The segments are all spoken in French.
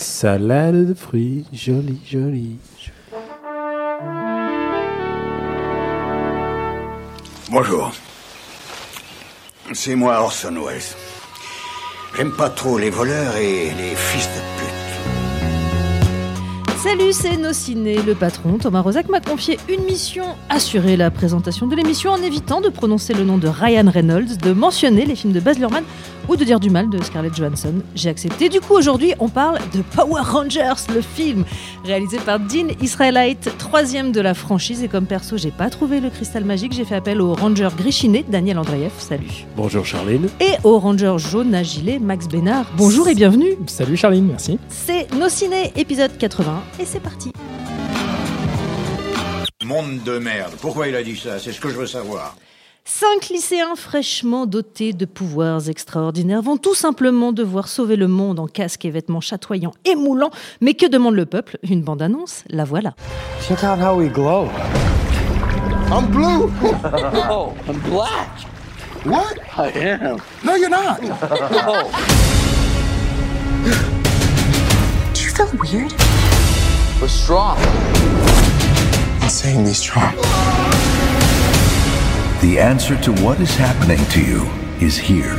Salade de fruits, joli, joli. Bonjour. C'est moi Orson Welles. J'aime pas trop les voleurs et les fils de pute. Salut, c'est Nociné, le patron. Thomas Rozak m'a confié une mission assurer la présentation de l'émission en évitant de prononcer le nom de Ryan Reynolds, de mentionner les films de Baz Luhrmann ou de dire du mal de Scarlett Johansson. J'ai accepté. Du coup, aujourd'hui, on parle de Power Rangers, le film réalisé par Dean Israelite, troisième de la franchise. Et comme perso, j'ai pas trouvé le cristal magique, j'ai fait appel au ranger grichiné Daniel Andreev. Salut. Bonjour Charline. Et au ranger jaune à gilet Max Bénard. Bonjour et bienvenue. Salut Charline, merci. C'est Nos Ciné, épisode 80, et c'est parti. Monde de merde. Pourquoi il a dit ça? C'est ce que je veux savoir. Cinq lycéens fraîchement dotés de pouvoirs extraordinaires vont tout simplement devoir sauver le monde en casque et vêtements chatoyants et moulants. Mais que demande le peuple? Une bande-annonce? La voilà. Check out how we glow. I'm blue. Oh, I'm black. What? I am. No, you're not. Do you feel weird? We're strong. Insanely strong. The answer to what is happening to you is here.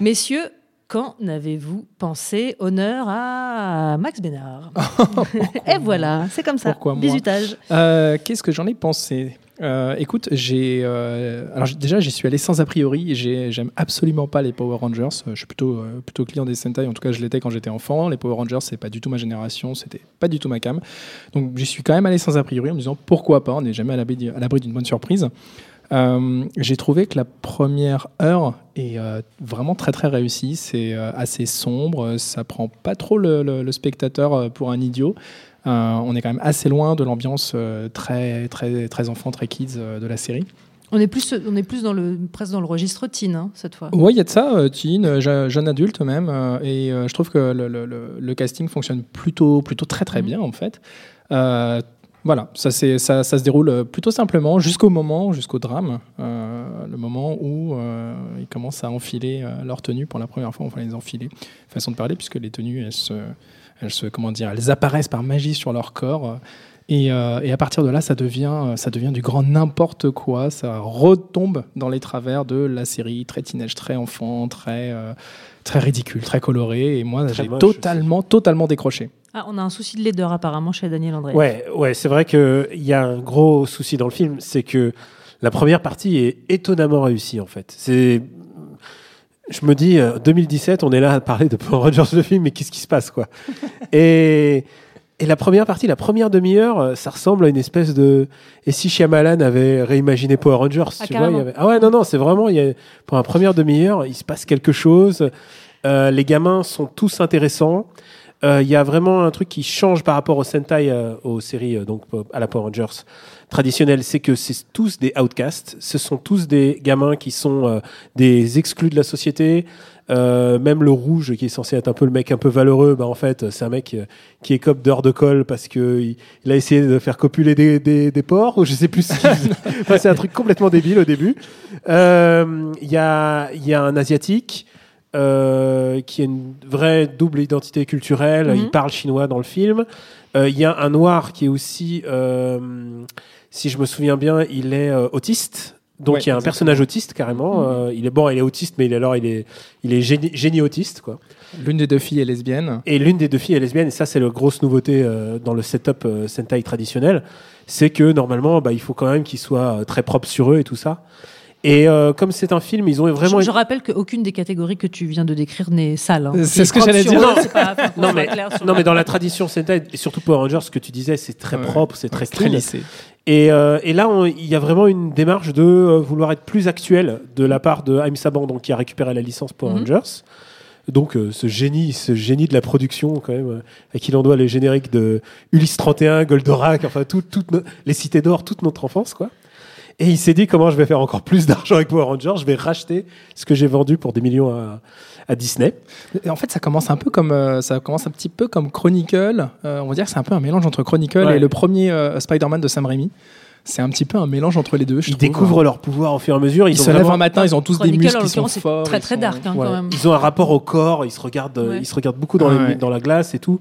Messieurs, qu'en avez-vous pensé? Honneur à Max Bénard. et voilà, c'est comme ça. Pourquoi moi? Bisutage. Euh, Qu'est-ce que j'en ai pensé? Euh, Écoute, euh, déjà j'y suis allé sans a priori. J'ai- J'aime absolument pas les Power Rangers. Euh, Je suis plutôt client des Sentai. En tout cas, je l'étais quand j'étais enfant. Les Power Rangers, c'est pas du tout ma génération. C'était pas du tout ma cam. Donc j'y suis quand même allé sans a priori en me disant pourquoi pas. On n'est jamais à l'abri d'une bonne surprise. J'ai trouvé que la première heure est vraiment très très réussie. C'est assez sombre, ça prend pas trop le, spectateur pour un idiot. Euh, on est quand même assez loin de l'ambiance euh, très très très enfant, très kids euh, de la série. On est plus, on est plus dans le, presque dans le registre teen hein, cette fois. Ouais, il y a de ça, teen, je- jeune adulte même, et je trouve que le, le- le- le casting fonctionne plutôt plutôt très très Mhm. bien en fait. Euh, voilà, ça, ça, ça se déroule plutôt simplement jusqu'au moment, jusqu'au drame, euh, le moment où euh, ils commencent à enfiler euh, leur tenue pour la première fois, enfin les enfiler, façon de parler, puisque les tenues, elles se, elles se, comment dire, elles apparaissent par magie sur leur corps. et, euh, et à partir de là, ça devient, euh, ça devient du grand n'importe quoi. Ça retombe dans les travers de la série très teenage, très enfant, très, euh, très ridicule, très coloré. Et moi, j'ai totalement, totalement décroché. Ah, on a un souci de laideur apparemment chez Daniel André. Ouais, ouais, c'est vrai qu'il y a un gros souci dans le film, c'est que la première partie est étonnamment réussie en fait. C'est, je me dis, euh, 2017, on est là à parler de Power Rangers le film, mais qu'est-ce qui se passe quoi? Et et la première partie, la première demi-heure, euh, ça ressemble à une espèce de. Et si Shyamalan avait réimaginé Power Rangers, Ah, tu vois il y carrément. avait... Ah ouais, non, non, c'est vraiment. Il y a... Pour la première demi-heure, il se passe quelque chose. Euh, les gamins sont tous intéressants. Euh, Il y a vraiment un truc qui change par rapport aux Sentai, euh, aux séries, euh, donc euh, à la Power Rangers traditionnelles, c'est que c'est tous des outcasts. Ce sont tous des gamins qui sont euh, des exclus de la société. Euh, même le rouge, qui est censé être un peu le mec un peu valeureux, bah en fait, c'est un mec euh, qui est cop d'heure de colle parce que il, il a essayé de faire copuler des, des, des porcs, ou je sais plus. ce enfin, c'est un truc complètement débile au début. Euh, Il y, a, il y a un asiatique euh, qui a une vraie double identité culturelle. Mhm. Il parle chinois dans le film. Euh, Il y a un noir qui est aussi, euh, si je me souviens bien, il est euh, autiste. Donc Ouais, il y a un exactement. personnage autiste carrément. Mhm. Euh, il est bon, il est autiste, mais il est alors il est, il est génie, génie autiste quoi. L'une des deux filles est lesbienne. Et l'une des deux filles est lesbienne, et ça c'est la grosse nouveauté euh, dans le setup euh, Sentai traditionnel, c'est que normalement bah, il faut quand même qu'ils soient euh, très propres sur eux et tout ça. Et euh, comme c'est un film, ils ont vraiment. Je, je rappelle qu'aucune des catégories que tu viens de décrire n'est sale. hein. C'est ce que j'allais dire. pas- Non mais, non dans la tradition Sentai et surtout Power Rangers, ce que tu disais, c'est très Ouais. propre, c'est très clean. Et, euh, et là, il y a vraiment une démarche de euh, vouloir être plus actuel de la part de Haim Saban, donc qui a récupéré la licence Power Mhm. Rangers. Donc euh, ce génie, ce génie de la production quand même, euh, à qui l'on doit les génériques de Ulysse 31, Goldorak, enfin tout- toutes no- les cités d'or, toute notre enfance quoi. Et il s'est dit comment je vais faire encore plus d'argent avec Power Rangers, je vais racheter ce que j'ai vendu pour des millions à, à Disney. Et en fait, ça commence un peu comme euh, ça commence un petit peu comme Chronicle. Euh, on va dire que c'est un peu un mélange entre Chronicle Ouais. et le premier euh, Spider-Man de Sam Raimi. C'est un petit peu un mélange entre les deux. je Ils trouve. découvrent leur pouvoir au fur et à mesure. Ils, Ils se lèvent un matin, ils ont tous des muscles qui sont forts. très ils très sont- dark hein, Ouais. quand même. Ils ont un rapport au corps, ils se regardent, Ouais. ils se regardent beaucoup dans, les- dans la glace et tout.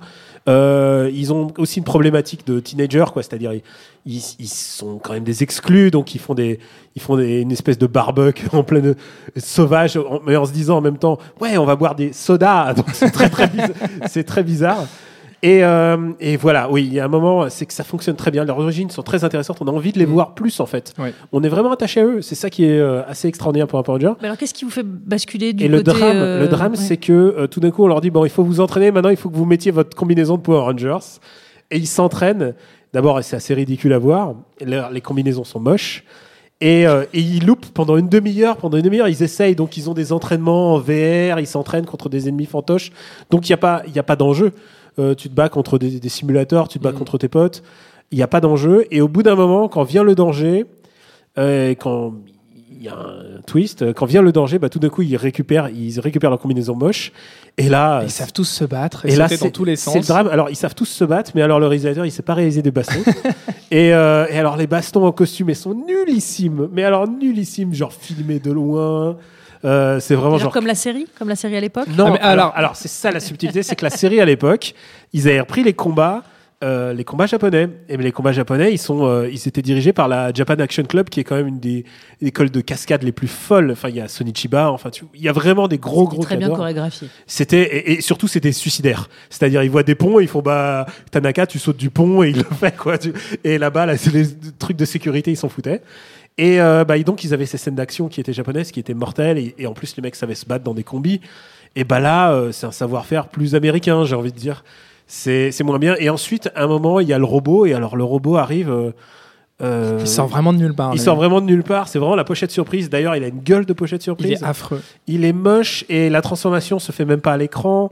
Euh, ils ont aussi une problématique de teenager, quoi. C'est-à-dire, ils, ils, ils sont quand même des exclus, donc ils font des, ils font des, une espèce de barbecue en pleine sauvage, en- mais en se disant en même temps, ouais, on va boire des sodas. Donc c'est très très bizarre. c'est très bizarre. Et, euh, et voilà, oui, il y a un moment, c'est que ça fonctionne très bien. Leurs origines sont très intéressantes. On a envie de les voir plus, en fait. Ouais. On est vraiment attaché à eux. C'est ça qui est euh, assez extraordinaire pour un Power Ranger. Mais alors, qu'est-ce qui vous fait basculer du Et le côté, drame, euh, le drame, ouais. c'est que euh, tout d'un coup, on leur dit bon, il faut vous entraîner. Maintenant, il faut que vous mettiez votre combinaison de Power Rangers. Et ils s'entraînent. D'abord, c'est assez ridicule à voir. Les, les combinaisons sont moches. Et, euh, et ils loupent pendant une demi-heure. Pendant une demi-heure, ils essayent. Donc, ils ont des entraînements en VR. Ils s'entraînent contre des ennemis fantoches. Donc, il n'y a pas, il y a pas d'enjeu. Euh, tu te bats contre des, des simulateurs. Tu te bats Mhm. contre tes potes. Il n'y a pas d'enjeu. Et au bout d'un moment, quand vient le danger, euh, quand il y a un twist, quand vient le danger, bah, tout d'un coup, ils récupèrent, ils récupèrent leur combinaison moche. Et là, Ils savent tous se battre et, et là, sauter dans c'est- tous les C'est sens. le drame. Alors, ils savent tous se battre, mais alors le réalisateur, il sait pas réaliser des bastons. et, euh, et alors, les bastons en costume, ils sont nullissimes. Mais alors, nullissimes, genre filmés de loin. Euh, c'est vraiment Genre comme la série, comme la série à l'époque. Non, Ah, mais alors, alors- c'est ça la subtilité, c'est que la série à l'époque, ils avaient repris les combats, euh, les combats japonais. Et mais les combats japonais, ils sont, euh, ils étaient dirigés par la Japan Action Club, qui est quand même une des écoles de cascade les plus folles. Enfin, il y a Sonichiba, enfin, tu- il y a vraiment des gros gros Très bien chorégraphié. C'était et, et surtout c'était suicidaire. C'est-à-dire ils voient des ponts, ils font bah Tanaka, tu sautes du pont et il le fait quoi. tu- Et là-bas là c'est les trucs de sécurité, ils s'en foutaient. Et euh, bah, donc ils avaient ces scènes d'action qui étaient japonaises, qui étaient mortelles et, et en plus les mecs savaient se battre dans des combis. Et bah là euh, c'est un savoir-faire plus américain, j'ai envie de dire. C'est moins bien. Et ensuite à un moment il y a le robot et alors le robot arrive. euh, Il sort vraiment de nulle part. il sort vraiment de nulle part. C'est vraiment la pochette surprise. D'ailleurs, il a une gueule de pochette surprise. Il est affreux. Il est moche et la transformation se fait même pas à l'écran.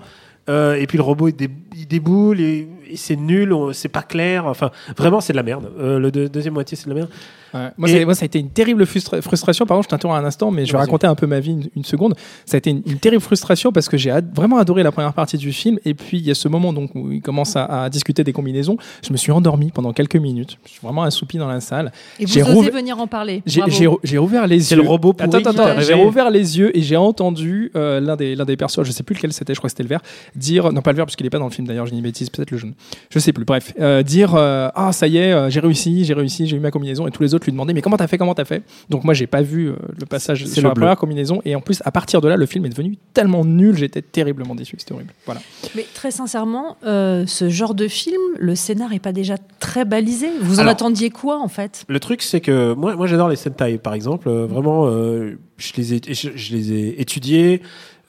Euh, et puis le robot il, dé- il déboule et, et c'est nul, c'est pas clair. Enfin, vraiment c'est de la merde. Euh, le deux- deuxième moitié c'est de la merde. Ouais. Moi, Et- ça, moi, ça a été une terrible frustra- frustration. Pardon, je t'interromps un instant, mais je vais raconter un peu ma vie une, une seconde. Ça a été une, une terrible frustration parce que j'ai ad- vraiment adoré la première partie du film. Et puis, il y a ce moment donc, où il commence à, à discuter des combinaisons. Je me suis endormi pendant quelques minutes. Je suis vraiment assoupi dans la salle. Et vous J'ai osez rouv- venir en parler. J'ai ouvert les yeux. C'est le robot pourri Attends, attends. J'ai ouvert les yeux et j'ai entendu euh, l'un des, l'un des persos, je sais plus lequel c'était, je crois que c'était le vert, dire, non pas le vert parce qu'il est pas dans le film d'ailleurs, j'ai une bêtise, peut-être le jaune, je sais plus, bref, euh, dire, euh, ah ça y est, euh, j'ai réussi, j'ai réussi, j'ai eu ma combinaison et tous les autres lui demandaient, mais comment t'as fait, comment t'as fait? Donc moi j'ai pas vu euh, le passage C'est sur le la bleu. première combinaison et en plus à partir de là le film est devenu tellement nul, j'étais terriblement déçu, c'était horrible. Voilà. Mais très sincèrement, euh, ce genre de film, le scénar est pas déjà très balisé? Vous en Alors- attendiez quoi en fait? Le truc c'est que moi, moi j'adore les Sentai par exemple. Euh, vraiment, euh, je les ai, je, je les ai étudiés.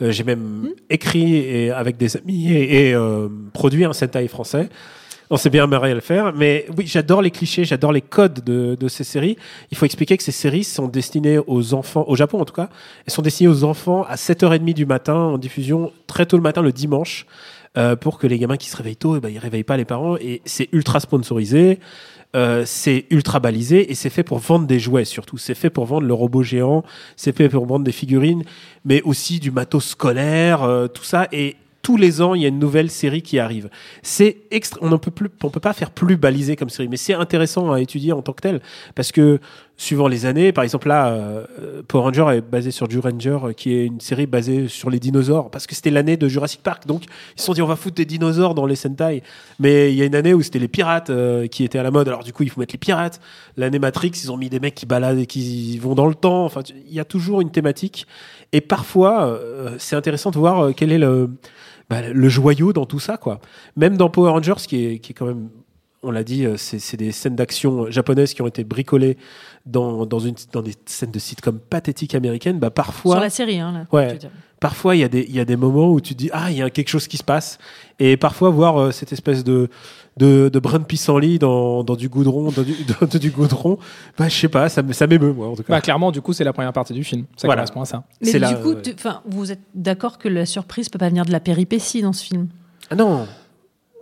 Euh, J'ai même écrit et, avec des amis et, et, euh, produit un Sentai français. On s'est bien marré à le faire, mais oui, j'adore les clichés, j'adore les codes de, de ces séries. Il faut expliquer que ces séries sont destinées aux enfants, au Japon en tout cas, elles sont destinées aux enfants à 7h30 du matin, en diffusion très tôt le matin, le dimanche, euh, pour que les gamins qui se réveillent tôt, eh ben, ils réveillent pas les parents, et c'est ultra sponsorisé. Euh, c'est ultra balisé et c'est fait pour vendre des jouets surtout. C'est fait pour vendre le robot géant, c'est fait pour vendre des figurines, mais aussi du matos scolaire, euh, tout ça. Et tous les ans, il y a une nouvelle série qui arrive. C'est extra... on ne peut plus, on peut pas faire plus balisé comme série, mais c'est intéressant à étudier en tant que tel parce que suivant les années, par exemple là, euh, Power Ranger est basé sur Ranger, euh, qui est une série basée sur les dinosaures parce que c'était l'année de Jurassic Park, donc ils se sont dit on va foutre des dinosaures dans les Sentai. Mais il y a une année où c'était les pirates euh, qui étaient à la mode, alors du coup il faut mettre les pirates. L'année Matrix, ils ont mis des mecs qui baladent et qui vont dans le temps. Enfin, il y a toujours une thématique et parfois euh, c'est intéressant de voir euh, quel est le bah, le joyau dans tout ça, quoi. Même dans Power Rangers, qui est, qui est quand même, on l'a dit, euh, c'est des scènes d'action japonaises qui ont été bricolées dans, dans, une, dans des scènes de sitcom pathétiques américaines. Bah, parfois, Sur la série, hein, là, Ouais. je veux dire. parfois il y, a des- il y a des moments où tu te dis, ah, il y a quelque chose qui se passe. Et parfois, voir euh, cette espèce de, de, de brin de pissenlit dans, dans du goudron, dans du, dans du goudron, bah, je sais pas, ça, me- ça m'émeut, moi, en tout cas. Bah, clairement, du coup, c'est la première partie du film. Ça Voilà. correspond à ça. Mais C'est du la- coup, tu- vous êtes d'accord que la surprise peut pas venir de la péripétie dans ce film? Ah non,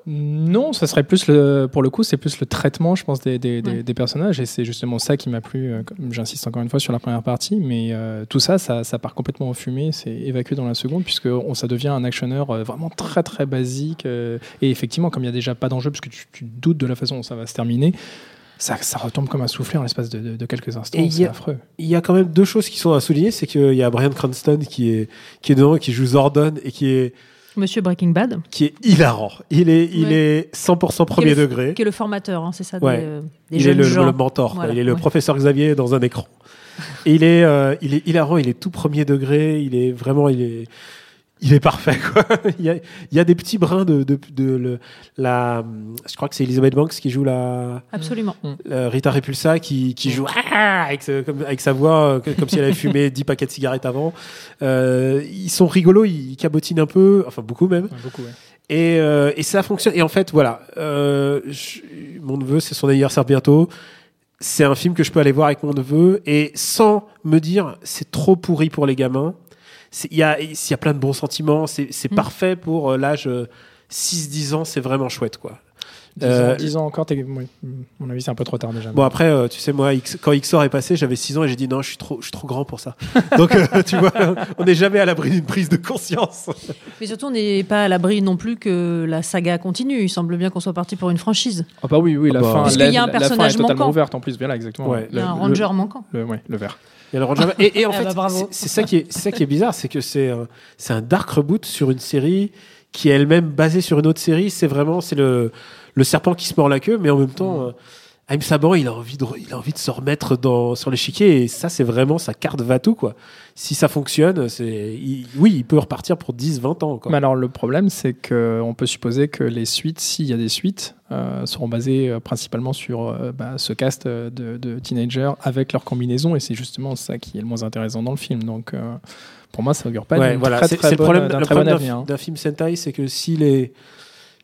Non, ça serait plus le, pour le coup, c'est plus le traitement, je pense, des, des, des- Ouais. des personnages, et c'est justement ça qui m'a plu. euh, J'insiste encore une fois sur la première partie, mais euh, tout ça, ça, ça part complètement en fumée, c'est évacué dans la seconde, puisque on, ça devient un actionneur euh, vraiment très très basique. euh, et effectivement, comme il y a déjà pas d'enjeu, parce que tu, tu doutes de la façon dont ça va se terminer. ça, ça retombe comme un soufflet en l'espace de, de- de quelques instants. Et il y C'est a- affreux. Il y a quand même deux choses qui sont à souligner, c'est qu'il y a Brian Cranston qui est qui est dedans, qui joue Zordon et qui est Monsieur Breaking Bad, qui est hilarant. Il est il Ouais. est 100% premier Qui est le- degré. qui est le formateur, hein, c'est ça, Ouais. des, euh, des il est le, mentor. Voilà, il est le ouais. professeur Xavier dans un écran. Et il est euh, il est hilarant. Il est tout premier degré. Il est vraiment il est il est parfait quoi. il, y a, il y a des petits brins de, de, de le- la je crois que c'est Elizabeth Banks qui joue la Absolument. Euh, Rita Repulsa qui, qui joue Ah avec, comme- avec sa voix comme si elle avait fumé 10 paquets de cigarettes avant. Euh, ils sont rigolos, ils cabotinent un peu, enfin beaucoup même. Ouais, beaucoup, ouais. Et, euh, et ça fonctionne. Et en fait, voilà, euh, je- mon neveu, c'est son anniversaire bientôt. C'est un film que je peux aller voir avec mon neveu et sans me dire c'est trop pourri pour les gamins. Il y a, y a plein de bons sentiments. C'est c'est Mm. parfait pour euh, l'âge euh, 6-10 ans. C'est vraiment chouette, quoi. 10, Euh, ans, 10 ans encore, ouais, mon avis, c'est un peu trop tard déjà. Bon après, euh, tu sais moi, X- quand XOR est passé, j'avais 6 ans et j'ai dit non, je suis trop, je suis trop grand pour ça. Donc euh, tu vois, on n'est jamais à l'abri d'une prise de conscience. Mais surtout, on n'est pas à l'abri non plus que la saga continue. Il semble bien qu'on soit parti pour une franchise. Ah bah oui, oui, la Ah bah. fin, Parce qu'il y a la- un la fin personnage est totalement manquant. ouverte en plus. Voilà, exactement. Ouais. Il y a Le- un le- ranger manquant. Le, ouais, le vert. Il y a le Ranger- Et, et en Ah fait, bah, c'est- ça qui est, c'est ça qui est bizarre, c'est que c'est un, dark reboot sur une série qui est elle-même basée sur une autre série. C'est vraiment, c'est le, le serpent qui se mord la queue, mais en même temps, euh, Haïm Saban, il a envie de, il a envie de se remettre dans, sur l'échiquier et ça, c'est vraiment sa carte va-tout, quoi. Si ça fonctionne, c'est, oui, il peut repartir pour 10, 20 ans, quoi. Mais alors, le problème, c'est qu'on peut supposer que les suites, s'il y a des suites, euh, seront basées euh, principalement sur euh, bah, ce cast de, de teenagers avec leur combinaison, et c'est justement ça qui est le moins intéressant dans le film. Donc, euh, pour moi, ça augure pas Ouais, voilà, très, c'est très c'est le problème, d'un le très bon problème avenir. d'un d'un film Sentai, c'est que si les,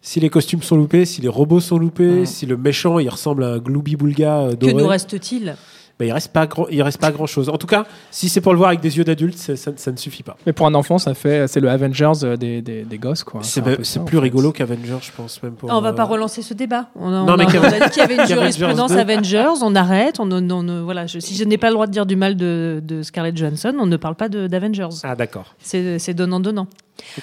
si les costumes sont loupés, si les robots sont loupés, si le méchant il ressemble à un Glooby Boulga euh, Que doré, nous reste-t-il? Bah, il reste pas grand, il reste pas grand chose. En tout cas, si c'est pour le voir avec des yeux d'adulte, ça, ça ne suffit pas. Mais pour un enfant, ça fait, c'est le Avengers euh, des, des, des gosses, quoi. C'est plus fait. rigolo qu'Avengers, je pense même pour. Ah, On va euh, pas relancer ce débat. On a, Non, on mais a- qu'Aven- on a dit qu'il y avait une jurisprudence 2. Avengers. On arrête. On, on- on- voilà. Je- si je n'ai pas le droit de dire du mal de, de Scarlett Johansson, on ne parle pas de- d'Avengers. Ah d'accord. C'est c'est donnant-donnant.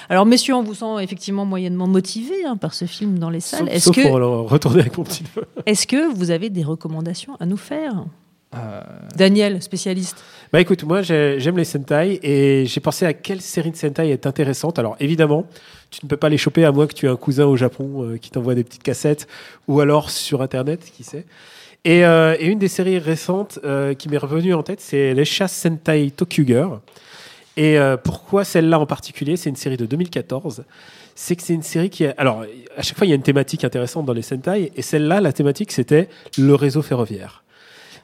Alors, messieurs, on vous sent effectivement moyennement motivés hein, par ce film dans les salles. Sauf, Est-ce sauf que, pour retourner avec mon petit neveu. est que vous avez des recommandations à nous faire? Euh, Daniel, spécialiste. Bah écoute, moi j'ai- j'aime les Sentai et j'ai pensé à quelle série de Sentai est intéressante. Alors évidemment, tu ne peux pas les choper à moins que tu aies un cousin au Japon euh, qui t'envoie des petites cassettes ou alors sur internet, qui sait. Et, euh, et une des séries récentes qui m'est revenue en tête, c'est les chasses Sentai Tokuger. Et pourquoi celle-là en particulier? C'est une série de 2014. C'est que c'est une série qui a... Alors, à chaque fois, il y a une thématique intéressante dans les Sentai. Et celle-là, la thématique, c'était le réseau ferroviaire.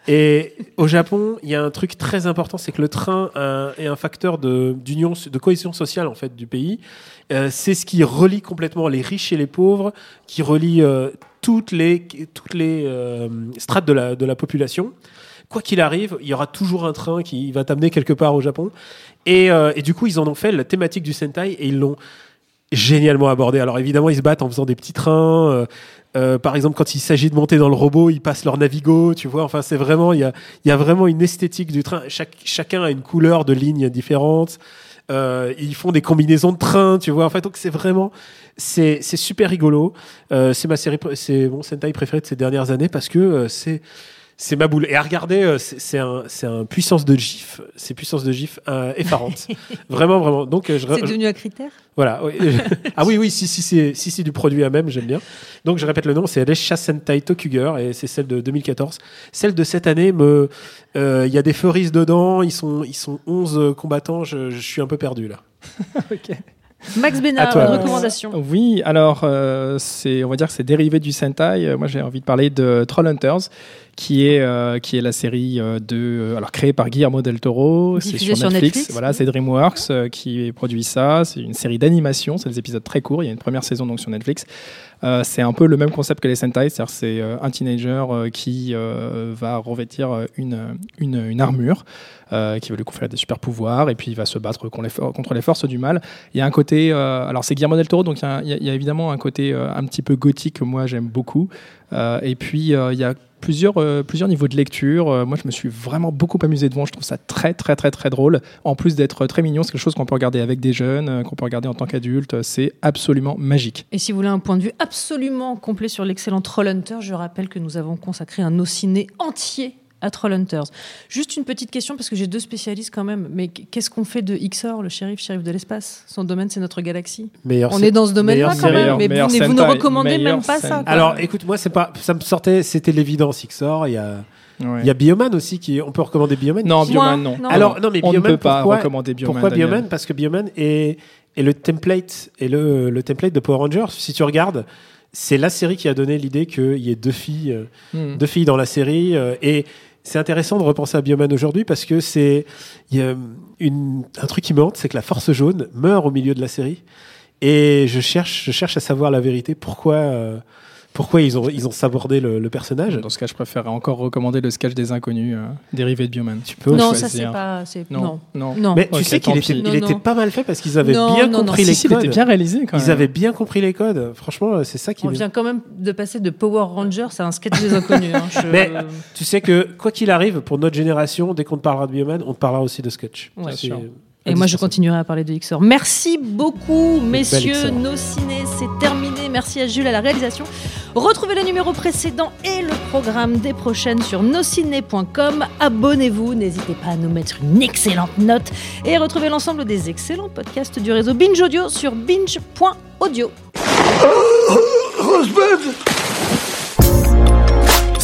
Et au Japon, il y a un truc très important, c'est que le train euh, est un facteur de, d'union, de cohésion sociale en fait du pays. Euh, c'est ce qui relie complètement les riches et les pauvres, qui relie euh, toutes les toutes les strates de la de la population. Quoi qu'il arrive, il y aura toujours un train qui va t'amener quelque part au Japon. Et, et du coup, ils en ont fait la thématique du Sentai et ils l'ont génialement abordé. Alors évidemment, ils se battent en faisant des petits trains. euh, euh, par exemple, quand il s'agit de monter dans le robot, ils passent leur Navigo, tu vois. Enfin, c'est vraiment, il y a, y a vraiment une esthétique du train. Chaque, chacun a une couleur de ligne différente. Euh, ils font des combinaisons de trains, tu vois. En fait, donc c'est vraiment, c'est, c'est super rigolo. Euh, c'est ma série, c'est mon Sentai préféré de ces dernières années parce que euh, c'est, c'est ma boule. Et à regarder, euh, c'est, un, c'est un puissance de gif, c'est puissance de gif euh, effarante. vraiment, vraiment. Donc, euh, je, C'est devenu un critère? Voilà. oui. ah oui, oui, si, si, si, si, si, du produit à même, j'aime bien. Donc, je répète le nom, c'est Resha Sentai Tokuger et c'est celle de 2014. Celle de cette année, euh, il y a des furries dedans, ils sont, ils sont 11 combattants, je, je suis un peu perdu là. Max Bénard, une recommandation. Oui, alors euh, c'est, on va dire que c'est dérivé du Sentai. Moi, j'ai envie de parler de Trollhunters, qui est euh, qui est la série euh, de, euh, alors créée par Guillermo del Toro. C'est sur sur Netflix. Netflix, Voilà, oui. c'est DreamWorks euh, qui produit ça. C'est une série d'animation. C'est des épisodes très courts. Il y a une première saison donc sur Netflix. Euh, c'est un peu le même concept que les Sentai, c'est-à-dire c'est euh, un teenager euh, qui va revêtir une, une, une armure, qui va lui conférer des super pouvoirs, et puis il va se battre contre les, for- contre les forces du mal. Il y a un côté alors, c'est Guillermo del Toro, donc il y a- il y, a- évidemment un côté un petit peu gothique que moi j'aime beaucoup. Et puis, il y a plusieurs, euh, plusieurs niveaux de lecture. Euh, moi, je me suis vraiment beaucoup amusé devant. Je trouve ça très, très, très, très drôle. En plus d'être très mignon, c'est quelque chose qu'on peut regarder avec des jeunes, euh, qu'on peut regarder en tant qu'adulte. C'est absolument magique. Et si vous voulez un point de vue absolument complet sur l'excellent Trollhunter, je rappelle que nous avons consacré un ciné entier à Trollhunters. Juste une petite question, parce que j'ai deux spécialistes quand même. Mais qu'est-ce qu'on fait de Ixor, le shérif, shérif de l'espace? Son domaine, c'est notre galaxie. Meilleur On est dans ce domaine-là quand même. Mais meilleur vous, vous ne recommandez même pas ça. Quoi. Alors, écoute, moi, c'est pas, ça me sortait, c'était l'évidence Xor. Il y a, Ouais. il y a Bioman aussi qui, on peut recommander Bioman? Non, Bioman, non. Alors, non, mais on Bioman, ne peut pas pourquoi, recommander Bioman. pourquoi Daniel. Bioman? Parce que Bioman est, est le template, est le, le template de Power Rangers. Si tu regardes, c'est la série qui a donné l'idée qu'il y ait deux filles, Hmm. deux filles dans la série. euh, et c'est intéressant de repenser à Bioman aujourd'hui parce que c'est il y a une, un truc qui me hante, c'est que la Force jaune meurt au milieu de la série. Et je cherche, je cherche à savoir la vérité. Pourquoi, euh, pourquoi ils ont, ils ont sabordé le, le personnage Dans ce cas, je préférerais encore recommander le sketch des inconnus euh, dérivé de Bioman. Tu peux non, choisir. ça c'est pas. Non, Non. non. Non. Mais tu sais qu'il était, il était non. pas mal fait parce qu'ils avaient Non, bien non, non. compris Si, les si, il codes. était bien réalisé quand même. Ils avaient bien compris les codes. Franchement, c'est ça qui. On vient quand même de passer de Power Rangers à un sketch des inconnus. hein. Je- Mais- Tu sais que quoi qu'il arrive, pour notre génération, dès qu'on te parlera de Bioman, on te parlera aussi de Sketch. Ouais. C'est sûr. Et moi, je continuerai à parler de Xor. Merci beaucoup, messieurs. Nos ciné, c'est terminé. Merci à Jules à la réalisation. Retrouvez le numéro précédent et le programme des prochaines sur nosciné.com. Abonnez-vous. N'hésitez pas à nous mettre une excellente note. Et retrouvez l'ensemble des excellents podcasts du réseau Binge Audio sur binge.audio.